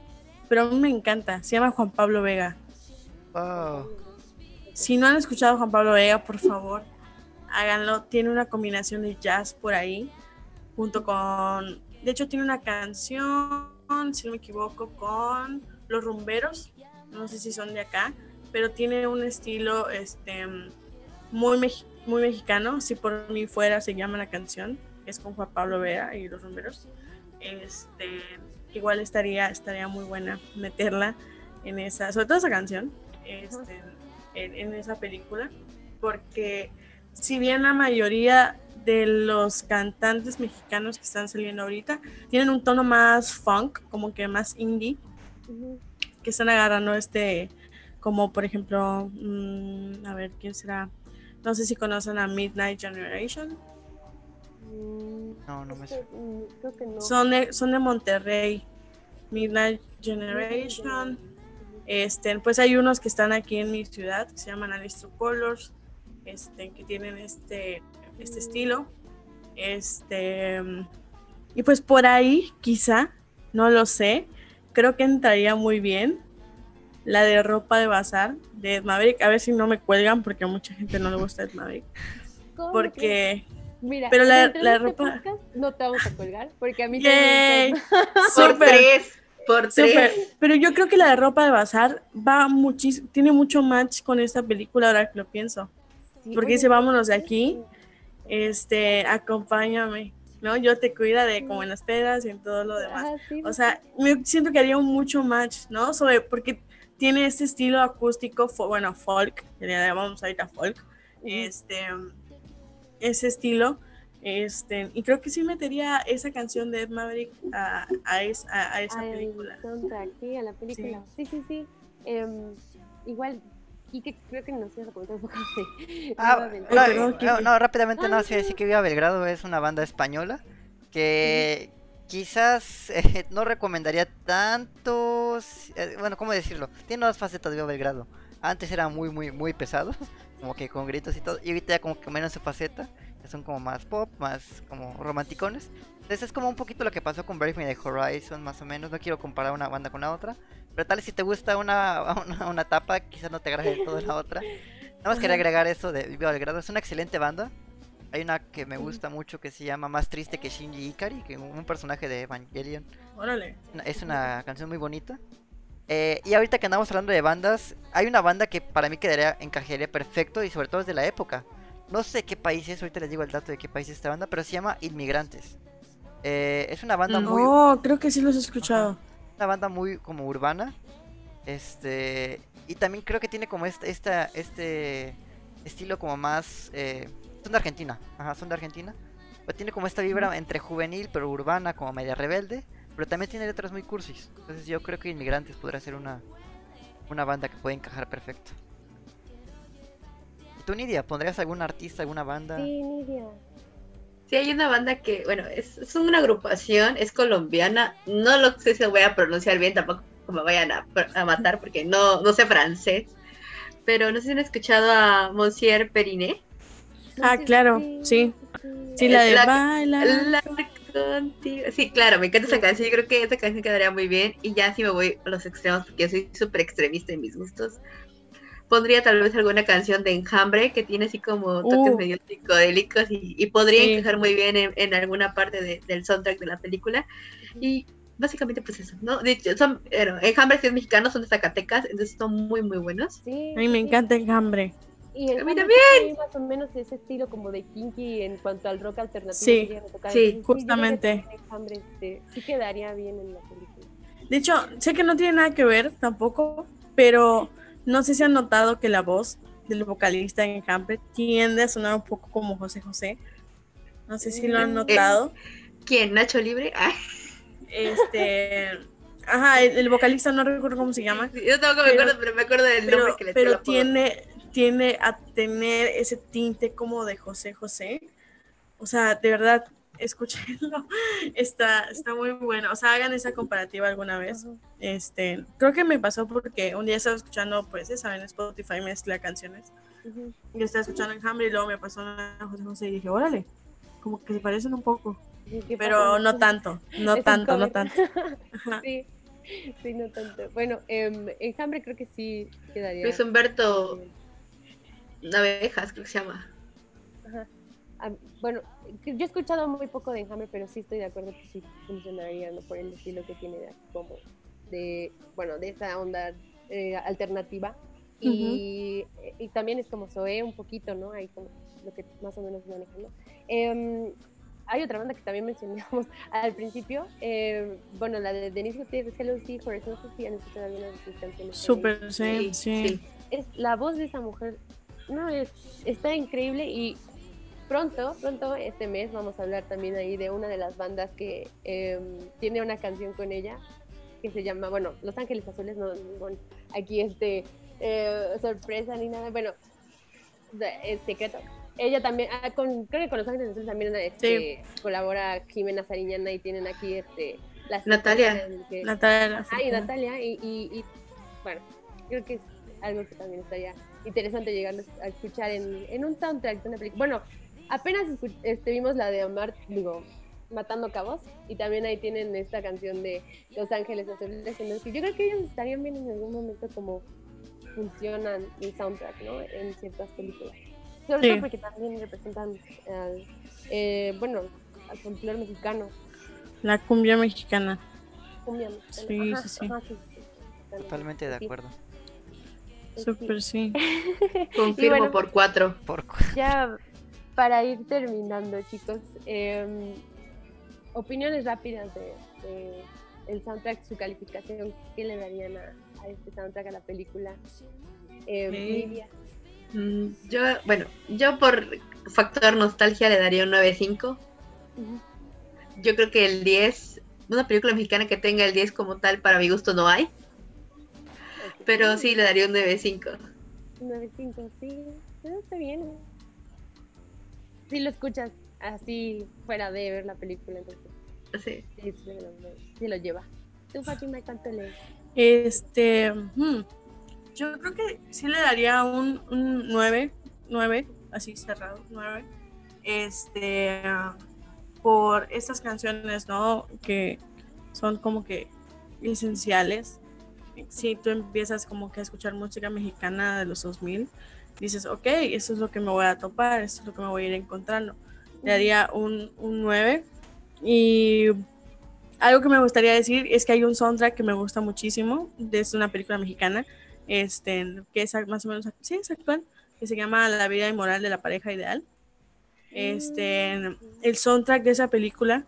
Pero a mí me encanta. Se llama Juan Pablo Vega. Si no han escuchado Juan Pablo Vega, por favor, háganlo. Tiene una combinación de jazz por ahí. Junto con. De hecho, tiene una canción, si no me equivoco, con Los Rumberos. No sé si son de acá. Pero tiene un estilo este muy, muy mexicano. Si por mí fuera se llama la canción. Es con Juan Pablo Vera y los rumberos. Este, igual estaría, estaría muy buena meterla en esa, sobre todo esa canción, este, en, esa película. Porque si bien la mayoría de los cantantes mexicanos que están saliendo ahorita tienen un tono más funk, como que más indie, que están agarrando este, como por ejemplo, mm, a ver, ¿quién será? No sé si conocen a Midnight Generation. No, no me mm, Son de, son de Monterrey. Midnight Generation. Este, pues hay unos que están aquí en mi ciudad que se llaman Alistro Colors, este, que tienen este, este estilo. Este, y pues por ahí, quizá, no lo sé, creo que entraría muy bien la de ropa de bazar de Ed Maverick. A ver si no me cuelgan porque a mucha gente no le gusta Ed Maverick. Porque... Mira, pero la, la este ropa... no te vamos a colgar porque a mí Yay. Por tres. Por tres. Pero yo creo que la de ropa de bazar va muchísimo, tiene mucho match con esta película ahora que lo pienso. porque dice, vámonos de aquí, este, acompáñame. ¿no? Yo te cuida de como en las pedas y en todo lo demás. o sea, me siento que haría mucho match, ¿no? Sobre, porque tiene este estilo acústico, bueno, folk, le llamamos ahorita folk, este, ese estilo, este, y creo que sí metería esa canción de Ed Maverick a, a, esa, a esa película. sí, a la película. Sí, sí, sí. Em, igual, y que creo que no sé comentar un poco ah, no, no, rápidamente no, sé, sí que Viva Belgrado es una banda española que, quizás eh, no recomendaría tantos. Eh, bueno, ¿cómo decirlo? Tiene dos facetas de Belgrado. Antes era muy, muy, muy pesado, como que con gritos y todo. Y ahorita ya como que menos su faceta. Que son como más pop, más como romanticones. Entonces es como un poquito lo que pasó con Brave Me the Horizon, más o menos. No quiero comparar una banda con la otra. Pero tal vez si te gusta una, una, una etapa, quizás no te agrade toda la otra. Nada más quería agregar eso de Viva el Grado. Es una excelente banda. Hay una que me gusta mucho que se llama Más Triste que Shinji Ikari, que es un personaje de Evangelion. Órale. Es una canción muy bonita. Eh, y ahorita que andamos hablando de bandas, hay una banda que para mí quedaría, encajaría perfecto y sobre todo es de la época. No sé qué país es, ahorita les digo el dato de qué país es esta banda, pero se llama Inmigrantes. Eh, es una banda muy... Oh, creo que sí los he escuchado. Una banda muy como urbana. Este... Y también creo que tiene como este, esta, este estilo como más... Eh, son de Argentina, ajá, son de Argentina. Pero tiene como esta vibra entre juvenil pero urbana, como media rebelde. Pero también tiene letras muy cursis. Entonces yo creo que Inmigrantes podrá ser una, una banda que puede encajar perfecto. ¿Y tú, Nidia? ¿Pondrías algún artista, alguna banda? Sí, Nidia. Sí, hay una banda que, bueno, es, es una agrupación, es colombiana. No lo sé si lo voy a pronunciar bien, tampoco me vayan a, a matar porque no, no sé francés. Pero no sé si han escuchado a Monsieur Periné. Ah, claro, sí. Sí, la de La- baila. La contigo. Sí, claro, me encanta esa canción. Yo creo que esa canción quedaría muy bien. Y ya si me voy a los extremos, porque yo soy súper extremista en mis gustos. Pondría tal vez alguna canción de Enjambre que tiene así como toques Uh. medio psicodélicos y, y podría Sí. encajar muy bien en, en alguna parte de- del soundtrack de la película. Y básicamente, pues eso, ¿no? De hecho, son, bueno, Enjambre, si es mexicano, son de Zacatecas, entonces son muy, muy buenos. Sí, A mí me sí. encanta el hambre. Y el A mí también. más o menos ese estilo como de kinky en cuanto al rock alternativo. Sí, que sí, Entonces, que justamente. el Hambre, este, sí quedaría bien en la película. De hecho, sé que no tiene nada que ver tampoco, pero no sé si han notado que la voz del vocalista en Hambre tiende a sonar un poco como José José. No sé si lo han Eh, notado. ¿Quién? ¿Nacho Libre? Ay, Este. Ajá, el, el vocalista no recuerdo cómo se llama. yo tampoco me Pero- acuerdo, pero me acuerdo del nombre que le pero tiene, tiene a tener ese tinte como de José José. O sea, de verdad, escúchenlo. Está, está muy bueno. O sea, hagan esa comparativa alguna vez. Este, creo que me pasó porque un día estaba escuchando, pues, ya saben, Spotify mezcla canciones. Ujú. Y estaba escuchando en Hambre y luego me pasó una José José y dije, órale, como que se parecen un poco. Sí, ¿qué Pero no tanto, no Es tanto, no tanto. Sí, sí, no tanto. Bueno, em, en Hambre creo que sí quedaría. Luis Humberto. Navejas, creo que se llama. Ah, bueno, yo he escuchado muy poco de Enjambre, pero sí estoy de acuerdo que sí funcionaría, ¿no? Por el estilo que tiene de, como de, bueno, de esa onda eh, alternativa. Y, y también es como Zoé un poquito, ¿no? Ahí como lo que más o menos manejando. Em, hay otra banda que también mencionamos al principio, em, bueno, la de Denise Gutiérrez, Hello Seahorse, no sé si han escuchado alguna de sus canciones. Súper, sí, sí. es la voz de esa mujer no es está increíble y pronto pronto este mes vamos a hablar también ahí de una de las bandas que em, tiene una canción con ella que se llama bueno Los Ángeles Azules no bueno, aquí este eh, sorpresa ni nada bueno es secreto ella también ah, con creo que con Los Ángeles Azules también este, colabora Jimena Sariñana y tienen aquí este las Natalia. que- Natalia. Ah, y Natalia, y, y, y, bueno, creo que es algo que también estaría interesante llegar a escuchar en, en un soundtrack de una película. Bueno, apenas escu- este, vimos la de Amar, digo, Matando Cabos, y también ahí tienen esta canción de Los Ángeles Azules, en que yo creo que ellos estarían bien en algún momento como funcionan el soundtrack, ¿no? En ciertas películas. Sobre Sí. todo porque también representan, al, eh, bueno, al folclore mexicano. La cumbia mexicana. cumbia mexicana. Sí, Ajá, sí, sí. ajá, sí, sí, sí. Totalmente de acuerdo. Sí. Súper, sí. Confirmo bueno. por cuatro. Por cu- Ya para ir terminando, chicos, em, opiniones rápidas de, de el soundtrack, su calificación, ¿qué le darían a, a este soundtrack, a la película? Em, Ok. Lidia. Mm, Yo, bueno, yo por factor nostalgia le daría un 9.5. Ujú. Yo creo que el 10, una película mexicana que tenga el 10 como tal, para mi gusto no hay. Pero sí le daría un 9.5. 9.5, sí, está bien. Si lo escuchas así fuera de ver la película, entonces Sí. sí, sí lo, sí lo lleva. ¿Tú, Fátima, cuánto le Este, hmm, yo creo que sí le daría un, un 9, 9, así cerrado, 9. este, por estas canciones, ¿no? Que son como que esenciales. Si tú empiezas como que a escuchar música mexicana de los 2000, dices, ok, eso es lo que me voy a topar, eso es lo que me voy a ir encontrando. Le daría un, un 9. Y algo que me gustaría decir es que hay un soundtrack que me gusta muchísimo, es una película mexicana, este, que es más o menos, sí, es actual, que se llama La vida inmoral de la pareja ideal. Este, el soundtrack de esa película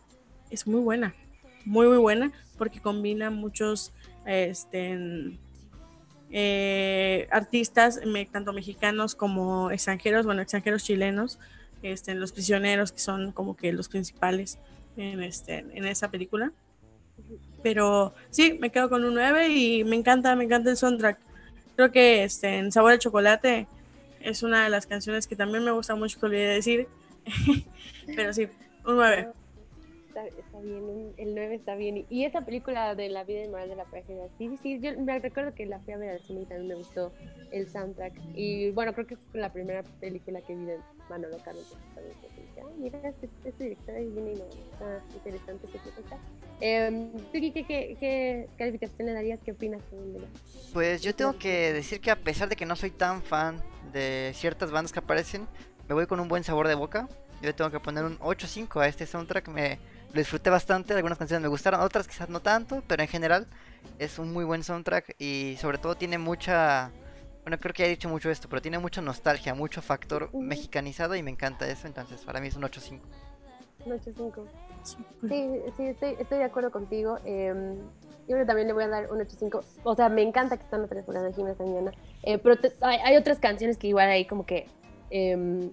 es muy buena, muy, muy buena, porque combina muchos este, eh, artistas, tanto mexicanos como extranjeros, bueno, extranjeros chilenos, este, los prisioneros, que son como que los principales en, este, en esa película. Pero sí, me quedo con un 9 y me encanta, me encanta el soundtrack. Creo que este, en Sabor de Chocolate es una de las canciones que también me gusta mucho que olvidé decir. Pero sí, un 9. Está, bien, el 9 está bien. Y esa película de la vida moral de la pareja, sí, sí, yo me recuerdo que la fui a ver al cine y también me gustó el soundtrack. Y bueno, creo que fue la primera película que vi de Manolo Caro. Ah, mira, este, este director viene y no, está interesante que eh, ¿qué, qué, qué, qué, calificación le darías? ¿Qué opinas? Pues yo tengo que decir que a pesar de que no soy tan fan de ciertas bandas que aparecen, me voy con un buen sabor de boca. Yo tengo que poner un 8-5 a este soundtrack. Me lo disfruté bastante. Algunas canciones me gustaron, otras quizás no tanto, pero en general es un muy buen soundtrack y sobre todo tiene mucha. Bueno, creo que he dicho mucho esto, pero tiene mucha nostalgia, mucho factor mexicanizado y me encanta eso. Entonces, para mí es un 8-5. Un 8-5. Sí, sí, estoy, estoy de acuerdo contigo. Eh, yo también le voy a dar un 8.5. O sea, me encanta que están otras de Jiménez mañana. Eh, pero hay, otras canciones que igual ahí como que eh,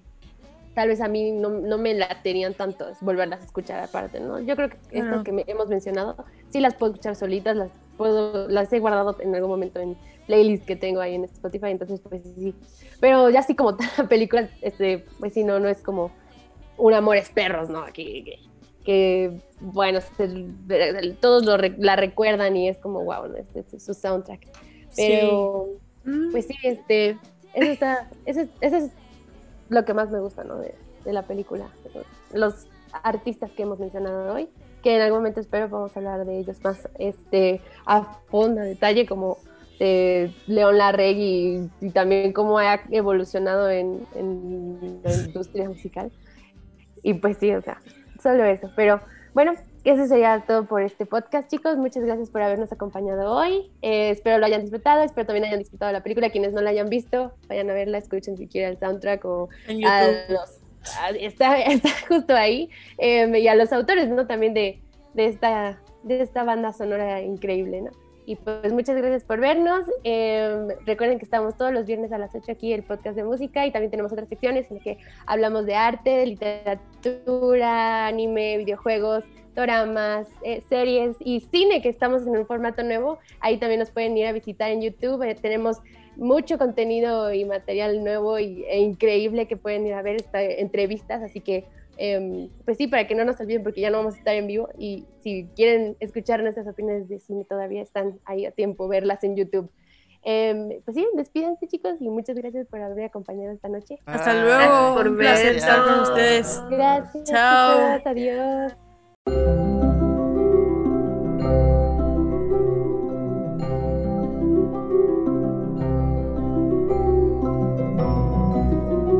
tal vez a mí no, no, me la tenían tanto volverlas a escuchar aparte, ¿no? Yo creo que esto que hemos mencionado, sí las puedo escuchar solitas, las puedo, las he guardado en algún momento en playlists que tengo ahí en Spotify, entonces pues sí. Pero ya así como tal película, este, pues sí, no, no es como un Amores Perros, ¿no? Aquí, que, que bueno, todos lo, la recuerdan y es como, wow, este, es su soundtrack. Pero, mm. pues sí, este, eso, está, eso, es lo que más me gusta, ¿no? De, la película. Los artistas que hemos mencionado hoy, que en algún momento espero podamos hablar de ellos más este, a fondo, a detalle, como de León Larregui y, y también cómo ha evolucionado en la industria musical. Y pues sí, o sea, solo eso. Pero bueno, eso sería todo por este podcast, chicos. Muchas gracias por habernos acompañado hoy. Eh, espero lo hayan disfrutado, espero también hayan disfrutado la película. Quienes no la hayan visto, vayan a verla, escuchen si quieren el soundtrack o a los, está, está, justo ahí. Eh, y a los autores, ¿no? También de, de, esta, de esta banda sonora increíble, ¿no? Y pues muchas gracias por vernos. Em, recuerden que estamos todos los viernes a las 8 aquí el podcast de música y también tenemos otras secciones en las que hablamos de arte, literatura, anime, videojuegos, dramas, eh, series y cine que estamos en un formato nuevo. Ahí también nos pueden ir a visitar en YouTube. Eh, tenemos mucho contenido y material nuevo y, e increíble que pueden ir a ver esta, entrevistas, así que Em, pues sí, para que no nos olviden porque ya no vamos a estar en vivo y si quieren escuchar nuestras opiniones de cine todavía están ahí a tiempo, verlas en YouTube. Eh, pues sí, despídense chicos y muchas gracias por haberme acompañado esta noche. Hasta luego, por un placer estar con ustedes. Gracias. Chao. adiós.